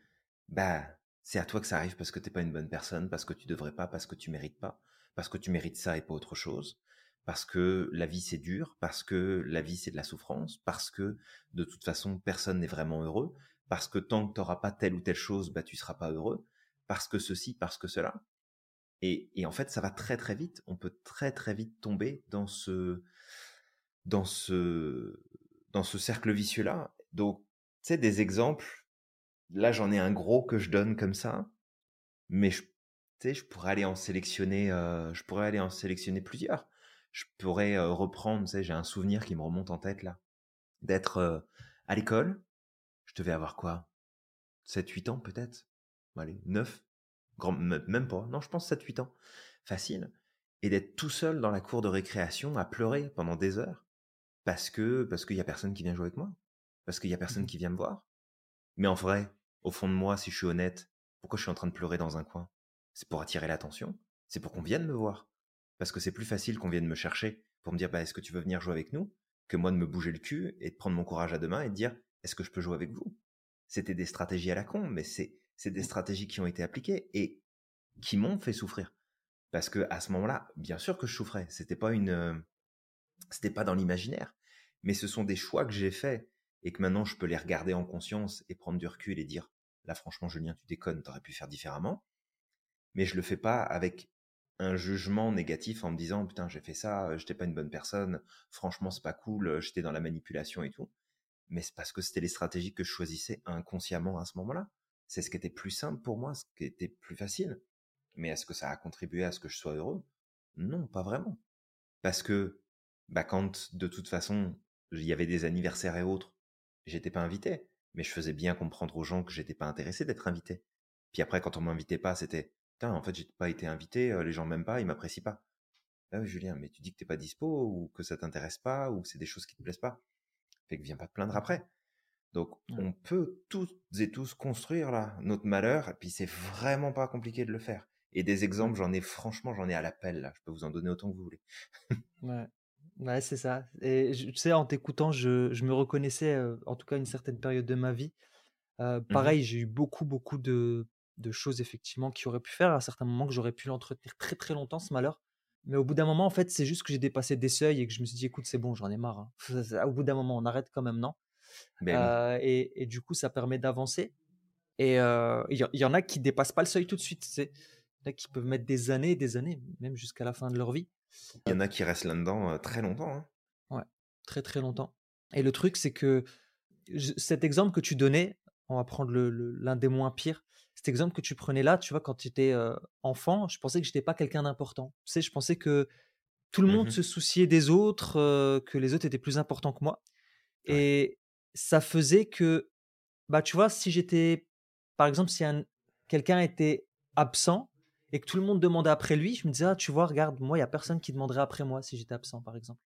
bah c'est à toi que ça arrive parce que t'es pas une bonne personne, parce que tu devrais pas, parce que tu mérites pas, parce que tu mérites ça et pas autre chose, parce que la vie c'est dur, parce que la vie c'est de la souffrance, parce que de toute façon personne n'est vraiment heureux, parce que tant que tu n'auras pas telle ou telle chose, bah, tu seras pas heureux, parce que ceci, parce que cela. Et, en fait, ça va très très vite. On peut très très vite tomber dans ce, dans ce, dans ce cercle vicieux-là. Donc, tu sais, des exemples. Là, j'en ai un gros que je donne comme ça, mais je, je pourrais aller en sélectionner, euh, je pourrais aller en sélectionner plusieurs. Je pourrais euh, reprendre, tu sais, j'ai un souvenir qui me remonte en tête là, d'être euh, à l'école, je devais avoir quoi? 7-8 ans peut-être? Allez, 9 Grand, Même pas. Non, je pense 7-8 ans. Facile. Et d'être tout seul dans la cour de récréation à pleurer pendant des heures parce que parce qu'il y a personne qui vient jouer avec moi, parce qu'il y a personne mmh qui vient me voir. Mais en vrai, au fond de moi, si je suis honnête, pourquoi je suis en train de pleurer dans un coin? C'est pour attirer l'attention. C'est pour qu'on vienne me voir. Parce que c'est plus facile qu'on vienne me chercher pour me dire bah, est-ce que tu veux venir jouer avec nous? Que moi de me bouger le cul et de prendre mon courage à deux mains et de dire est-ce que je peux jouer avec vous? C'était des stratégies à la con, mais c'est des stratégies qui ont été appliquées et qui m'ont fait souffrir. Parce que à ce moment-là, bien sûr que je souffrais. C'était pas une, c'était pas dans l'imaginaire, mais ce sont des choix que j'ai faits et que maintenant je peux les regarder en conscience et prendre du recul et dire là franchement Julien tu déconnes, t'aurais pu faire différemment. Mais je le fais pas avec un jugement négatif en me disant putain j'ai fait ça, j'étais pas une bonne personne, franchement c'est pas cool, j'étais dans la manipulation et tout mais c'est parce que c'était les stratégies que je choisissais inconsciemment à ce moment-là. C'est ce qui était plus simple pour moi, ce qui était plus facile. Mais est-ce que ça a contribué à ce que je sois heureux? Non, pas vraiment. Parce que, bah, quand de toute façon, il y avait des anniversaires et autres, j'étais pas invité, mais je faisais bien comprendre aux gens que j'étais pas intéressé d'être invité. Puis après, quand on m'invitait pas, c'était, putain, en fait, j'ai pas été invité, euh, les gens m'aiment pas, ils m'apprécient pas. Ah oui, Julien, mais tu dis que t'es pas dispo, ou que ça t'intéresse pas, ou que c'est des choses qui te plaisent pas. Fait que viens pas te plaindre après. Donc, on peut toutes et tous construire là notre malheur, et puis c'est vraiment pas compliqué de le faire. Et des exemples, j'en ai franchement, j'en ai à l'appel là. Je peux vous en donner autant que vous voulez. ouais, ouais c'est ça. Et tu sais, en t'écoutant, je, je, me reconnaissais, en tout cas, une certaine période de ma vie. Euh, mmh pareil, j'ai eu beaucoup, beaucoup de, de, choses effectivement qui auraient pu faire à certains moments que j'aurais pu l'entretenir très, très longtemps ce malheur. Mais au bout d'un moment, en fait, c'est juste que j'ai dépassé des seuils et que je me suis dit, écoute, c'est bon, j'en ai marre. Hein. Au bout d'un moment, on arrête quand même, non? Ben euh, et, et, du coup, ça permet d'avancer. Et euh, il y, en a qui dépassent pas le seuil tout de suite. Il y en a qui peuvent mettre des années et des années, même jusqu'à la fin de leur vie. Il y en a qui restent là-dedans euh, très longtemps. Hein. Ouais, très très longtemps. Et le truc, c'est que cet exemple que tu donnais, on va prendre l'un des moins pires, cet exemple que tu prenais là, tu vois, quand tu étais enfant, je pensais que j'étais pas quelqu'un d'important. Tu sais, je pensais que tout le monde mmh se souciait des autres, que les autres étaient plus importants que moi. Et ça faisait que, bah, tu vois, si j'étais, par exemple, si quelqu'un était absent et que tout le monde demandait après lui, je me disais, ah, tu vois, regarde, moi, il y a personne qui demanderait après moi si j'étais absent, par exemple.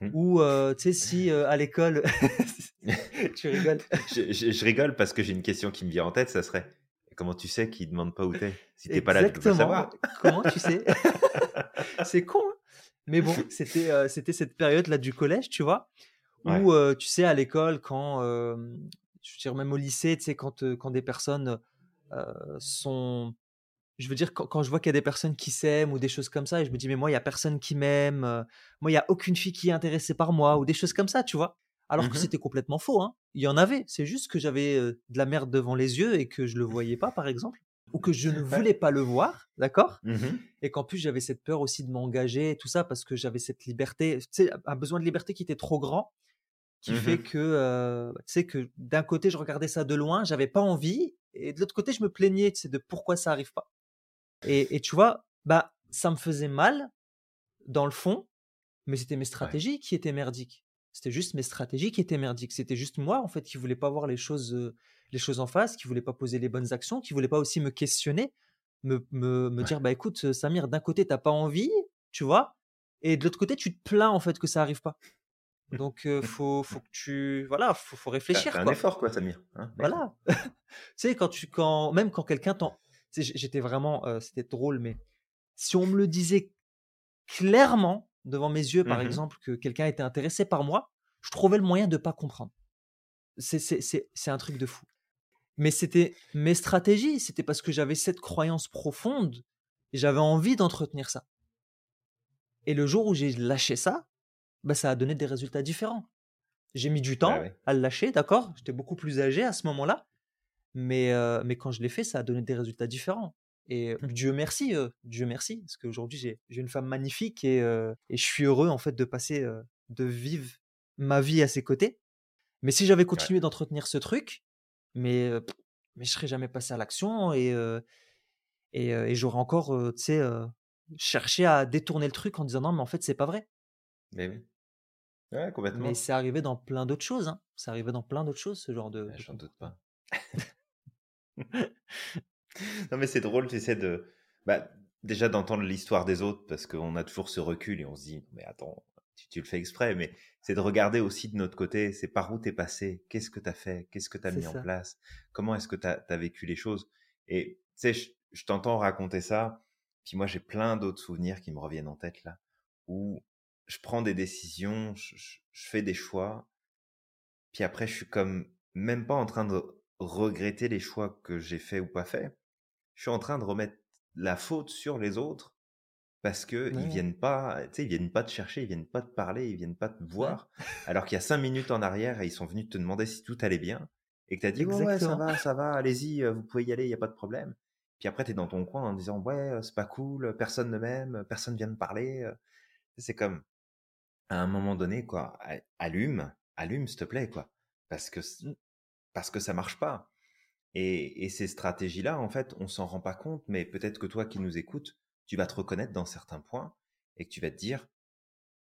Mmh. Ou, tu sais, si à l'école, tu rigoles. je, rigole parce que j'ai une question qui me vient en tête, ça serait Comment tu sais qu'il ne demande pas où t'es Si t'es pas là, tu peux savoir. Comment tu sais? C'est con. Hein mais bon, c'était euh, c'était cette période là du collège, tu vois, Ou, euh, tu sais, à l'école, quand, euh, je veux dire, même au lycée, tu sais, quand, quand des personnes sont. Je veux dire, quand, quand je vois qu'il y a des personnes qui s'aiment ou des choses comme ça, et je me dis, mais moi, il n'y a personne qui m'aime, moi, il n'y a aucune fille qui est intéressée par moi, ou des choses comme ça, tu vois. Alors que Mmh c'était complètement faux, hein. Il y en avait. C'est juste que j'avais euh, de la merde devant les yeux et que je le voyais pas, par exemple, ou que je ne voulais pas le voir, d'accord? Mmh Et qu'en plus, j'avais cette peur aussi de m'engager et tout ça parce que j'avais cette liberté, tu sais, un besoin de liberté qui était trop grand, qui Mmh fait que, euh, tu sais, que d'un côté, je regardais ça de loin, j'avais pas envie, et de l'autre côté, je me plaignais, tu sais, de pourquoi ça arrive pas. Et, et tu vois, bah, ça me faisait mal dans le fond, mais c'était mes stratégies qui étaient merdiques. C'était juste mes stratégies qui étaient merdiques. C'était juste moi, en fait, qui voulais pas voir les choses, euh, les choses en face, qui voulait pas poser les bonnes actions, qui voulait pas aussi me questionner, me, me, me Ouais. dire, bah écoute, euh, Samir, d'un côté, t'as pas envie, tu vois, et de l'autre côté, tu te plains, en fait, que ça arrive pas. Donc, euh, faut, faut que tu, voilà, faut, faut réfléchir, fais un quoi. effort, quoi, Samir. hein. Voilà. tu sais, quand tu, quand, même quand quelqu'un t'en, j'étais vraiment, euh, c'était drôle, mais si on me le disait clairement devant mes yeux, par Mhm. exemple, que quelqu'un était intéressé par moi, je trouvais le moyen de pas comprendre. C'est, c'est, c'est, c'est un truc de fou. Mais c'était mes stratégies, c'était parce que j'avais cette croyance profonde et j'avais envie d'entretenir ça. Et le jour où j'ai lâché ça, bah, ça a donné des résultats différents. J'ai mis du temps Ouais, ouais. à le lâcher, d'accord J'étais beaucoup plus âgé à ce moment-là. Mais, euh, mais quand je l'ai fait, ça a donné des résultats différents. Et euh, Dieu merci, euh, Dieu merci, parce qu'aujourd'hui j'ai une femme magnifique et, euh, et je suis heureux en fait de passer, euh, de vivre ma vie à ses côtés. Mais si j'avais continué d'entretenir ce truc, mais, mais je serais jamais passé à l'action et, et, et j'aurais encore, tu sais, cherché à détourner le truc en disant non, mais en fait c'est pas vrai. Mais oui. Ouais, complètement. Mais c'est arrivé dans plein d'autres choses. Hein. C'est arrivé dans plein d'autres choses, ce genre de. Ouais, de J'en doute pas. non, mais c'est drôle, tu sais, de. Bah, déjà d'entendre l'histoire des autres, parce qu'on a toujours ce recul et on se dit, mais attends, tu, tu le fais exprès, mais c'est de regarder aussi de notre côté, c'est par où t'es passé, qu'est-ce que t'as fait, qu'est-ce que t'as mis en place, comment est-ce que t'as as vécu les choses. Et tu sais, je, je t'entends raconter ça, puis moi j'ai plein d'autres souvenirs qui me reviennent en tête là, où je prends des décisions, je, je- je fais des choix, puis après je suis comme même pas en train de regretter les choix que j'ai fait ou pas fait. Je suis en train de remettre la faute sur les autres parce que Ouais. ils viennent pas, tu sais, ils viennent pas te chercher, ils viennent pas te parler, ils viennent pas te voir. Alors qu'il y a cinq minutes en arrière, ils sont venus te demander si tout allait bien et que t'as dit ouais, ouais, ça va, ça va, allez-y, euh, vous pouvez y aller, il y a pas de problème. Puis après, t'es dans ton coin en disant ouais, euh, c'est pas cool, personne ne m'aime, personne vient me parler. euh. C'est comme à un moment donné, quoi, allume, allume, s'il te plaît, quoi, parce que parce que ça marche pas. Et, ces stratégies-là, en fait, on s'en rend pas compte, mais peut-être que toi qui nous écoutes, tu vas te reconnaître dans certains points et que tu vas te dire,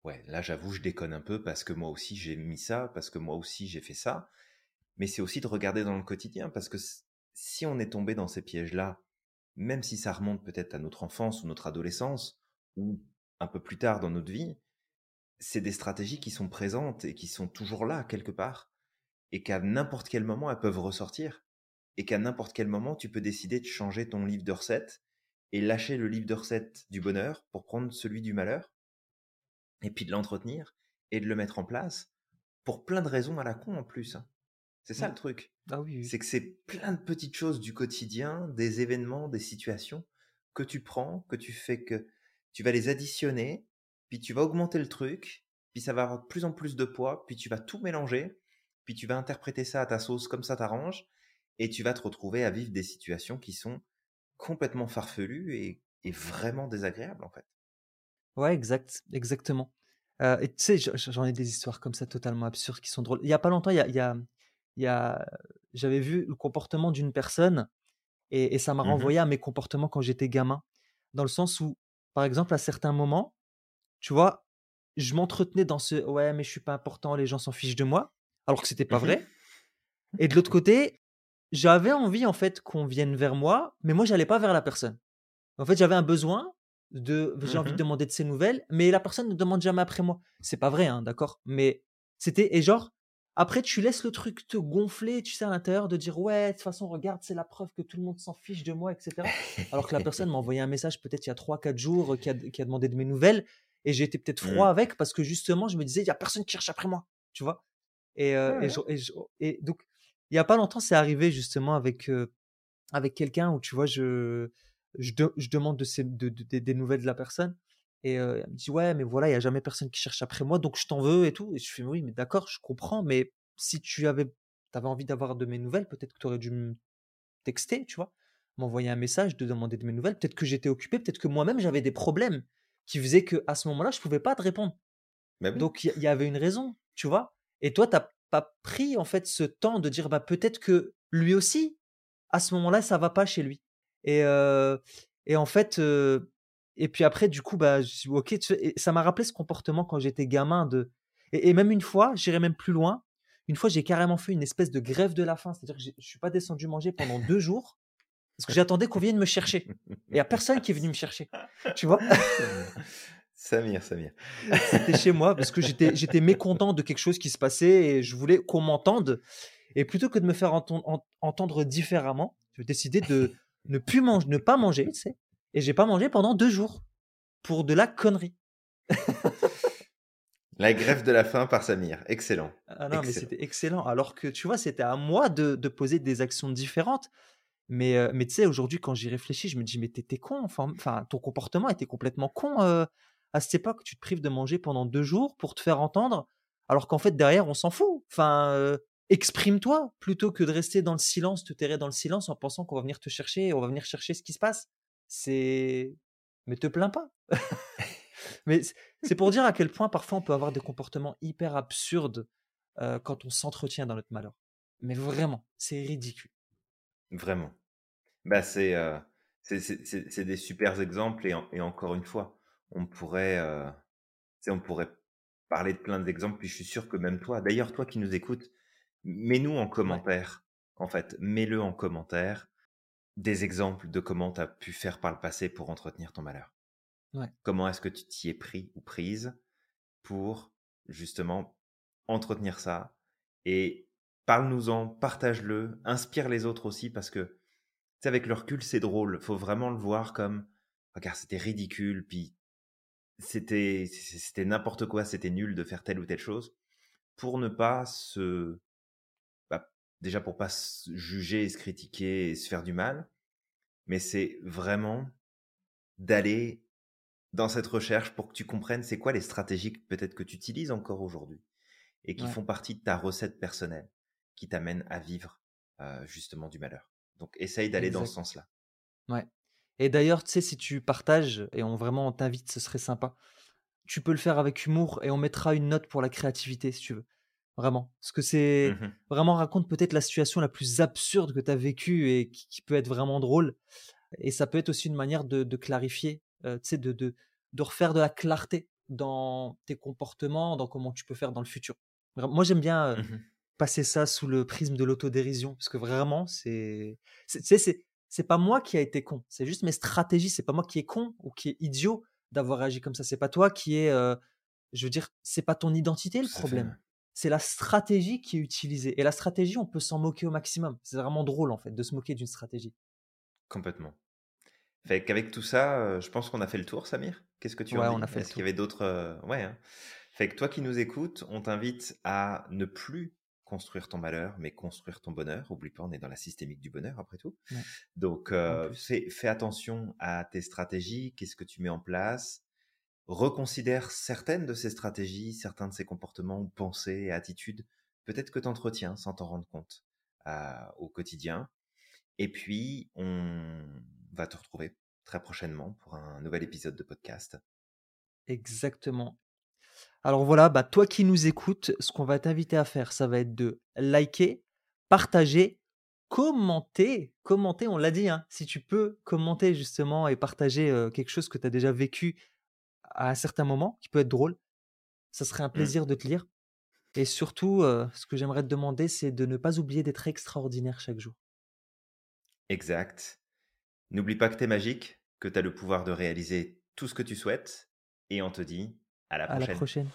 ouais, là j'avoue, je déconne un peu parce que moi aussi j'ai mis ça, parce que moi aussi j'ai fait ça. Mais c'est aussi de regarder dans le quotidien, parce que si on est tombé dans ces pièges-là, même si ça remonte peut-être à notre enfance ou notre adolescence, ou un peu plus tard dans notre vie, c'est des stratégies qui sont présentes et qui sont toujours là quelque part, et qu'à n'importe quel moment elles peuvent ressortir, et qu'à n'importe quel moment tu peux décider de changer ton livre de recettes et lâcher le livre de recettes du bonheur pour prendre celui du malheur, et puis de l'entretenir et de le mettre en place pour plein de raisons à la con en plus. hein. C'est ça le truc. Ah oui, oui. C'est que c'est plein de petites choses du quotidien, des événements, des situations que tu prends, que tu fais que tu vas les additionner, puis tu vas augmenter le truc, puis ça va avoir de plus en plus de poids, puis tu vas tout mélanger, puis tu vas interpréter ça à ta sauce comme ça t'arrange, et tu vas te retrouver à vivre des situations qui sont complètement farfelues et, et vraiment désagréables en fait. Ouais, exact, exactement. Euh, et tu sais, j'en ai des histoires comme ça totalement absurdes qui sont drôles. Il y a pas longtemps, il y a, il y a, il y a- j'avais vu le comportement d'une personne et, et ça m'a Mhm. renvoyé à mes comportements quand j'étais gamin. Dans le sens où, par exemple, à certains moments, tu vois, je m'entretenais dans ce ouais, mais je suis pas important, les gens s'en fichent de moi, alors que c'était pas Mhm. vrai. Et de l'autre côté, j'avais envie en fait qu'on vienne vers moi, mais moi j'allais pas vers la personne. En fait, j'avais un besoin de j'ai envie de demander de ses nouvelles, mais la personne ne demande jamais après moi. C'est pas vrai, hein, d'accord Mais c'était et genre après tu laisses le truc te gonfler, tu sais à l'intérieur de dire ouais, de toute façon regarde, c'est la preuve que tout le monde s'en fiche de moi, etc. Alors que la personne m'a envoyé un message peut-être il y a 3-4 jours qui a, qui a demandé de mes nouvelles et été peut-être froid Mm. avec parce que justement je me disais il y a personne qui cherche après moi. tu vois? Et, euh, Ouais, et, je- et je- et donc, il y a pas longtemps, c'est arrivé justement avec, euh, avec quelqu'un où, tu vois, je, je, de- je demande de de- de- des- nouvelles de la personne. Et euh, elle me dit, ouais, mais voilà, il n'y a jamais personne qui cherche après moi, donc je t'en veux et tout. Et je fais, oui, mais d'accord, je comprends, mais si tu avais, avais envie d'avoir de mes nouvelles, peut-être que tu aurais dû me texter, tu vois, m'envoyer un message, de demander de mes nouvelles. Peut-être que j'étais occupé, peut-être que moi-même j'avais des problèmes qui faisaient que à ce moment-là, je pouvais pas te répondre. Bah oui. Donc il y, il y avait une raison, tu vois? Et toi, t'as pas pris en fait ce temps de dire bah peut-être que lui aussi, à ce moment-là, ça va pas chez lui. Et et en fait, et puis après, du coup, bah je ok, ça m'a rappelé ce comportement quand j'étais gamin de. Et, même une fois, j'irai même plus loin. Une fois, j'ai carrément fait une espèce de grève de la faim, c'est-à-dire que je suis pas descendu manger pendant deux jours parce que j'attendais qu'on vienne me chercher. Et il y a personne qui est venu me chercher, tu vois? Samir, Samir. C'était chez moi parce que j'étais mécontent de quelque chose qui se passait et je voulais qu'on m'entende. Et plutôt que de me faire enten- en- entendre différemment, j'ai décidé de ne plus manger, ne pas manger, tu sais. Et j'ai pas mangé pendant deux jours pour de la connerie. La grève de la faim par Samir. Excellent. Ah non, mais c'était excellent. Alors que tu vois, c'était à moi de, de poser des actions différentes. Mais, euh, mais tu sais, aujourd'hui, quand j'y réfléchis, je me dis, mais t'étais con. Enfin, enfin, ton comportement était complètement con euh, à cette époque. Tu te prives de manger pendant deux jours pour te faire entendre, alors qu'en fait, derrière, on s'en fout. Enfin, euh, exprime-toi plutôt que de rester dans le silence, te terrer dans le silence en pensant qu'on va venir te chercher, on va venir chercher ce qui se passe. C'est. Mais te plains pas. mais c'est pour dire à quel point parfois on peut avoir des comportements hyper absurdes euh, quand on s'entretient dans notre malheur. Mais vraiment, c'est ridicule. Vraiment. Bah, c'est euh, des super exemples et encore une fois, on pourrait, euh, on pourrait parler de plein d'exemples, puis je suis sûr que même toi, d'ailleurs toi qui nous écoutes, mets-nous en commentaire, en fait, mets-le en commentaire, des exemples de comment tu as pu faire par le passé pour entretenir ton malheur. Ouais. Comment est-ce que tu t'y es pris ou prise pour justement entretenir ça et parle-nous-en, partage-le, inspire les autres aussi parce que tu sais, avec le recul, c'est drôle. Faut vraiment le voir comme regarde, c'était ridicule, puis c'était c'était n'importe quoi, c'était nul de faire telle ou telle chose pour ne pas se bah, déjà pour pas se juger, se critiquer et se faire du mal, mais c'est vraiment d'aller dans cette recherche pour que tu comprennes c'est quoi les stratégies que peut-être que tu utilises encore aujourd'hui et qui Ouais. font partie de ta recette personnelle qui t'amène à vivre euh, justement du malheur. Donc essaye d'aller dans ce sens-là. Ouais. Et d'ailleurs, tu sais, si tu partages et on vraiment on t'invite, ce serait sympa. Tu peux le faire avec humour et on mettra une note pour la créativité si tu veux. Vraiment. Parce que c'est Mhm. vraiment raconte peut-être la situation la plus absurde que tu as vécue et qui, qui peut être vraiment drôle. Et ça peut être aussi une manière de, de clarifier, euh, tu sais, de, de, de refaire de la clarté dans tes comportements, dans comment tu peux faire dans le futur. Moi, j'aime bien euh, Mhm. passer ça sous le prisme de l'autodérision parce que vraiment, c'est. c'est- c'est pas moi qui a été con, c'est juste mes stratégies. C'est pas moi qui est con ou qui est idiot d'avoir agi comme ça. C'est pas toi qui est. euh, je veux dire, c'est pas ton identité le problème c'est la stratégie qui est utilisée. Et la stratégie, on peut s'en moquer au maximum. C'est vraiment drôle, en fait, de se moquer d'une stratégie. Complètement. Fait qu'avec tout ça, euh, je pense qu'on a fait le tour, Samir. Qu'est-ce que tu Ouais, en on dis? a fait le Est-ce qu'il y avait d'autres euh, Ouais. hein. Fait que toi qui nous écoutes, on t'invite à ne plus construire ton malheur, mais construire ton bonheur. Oublie pas, on est dans la systémique du bonheur après tout. Ouais. Donc, euh, fais, fais attention à tes stratégies. Qu'est-ce que tu mets en place? Reconsidère certaines de ces stratégies, certains de ces comportements ou pensées et attitudes. Peut-être que tu entretiens sans t'en rendre compte euh, au quotidien. Et puis, on va te retrouver très prochainement pour un nouvel épisode de podcast. Exactement. Alors voilà, bah, toi qui nous écoutes, ce qu'on va t'inviter à faire, ça va être de liker, partager, commenter. Commenter, on l'a dit, hein, si tu peux commenter justement et partager euh, quelque chose que tu as déjà vécu à un certain moment, qui peut être drôle, ça serait un Mm. plaisir de te lire. Et surtout, euh, ce que j'aimerais te demander, c'est de ne pas oublier d'être extraordinaire chaque jour. Exact. N'oublie pas que tu es magique, que tu as le pouvoir de réaliser tout ce que tu souhaites. Et on te dit à la À la prochaine. prochaine.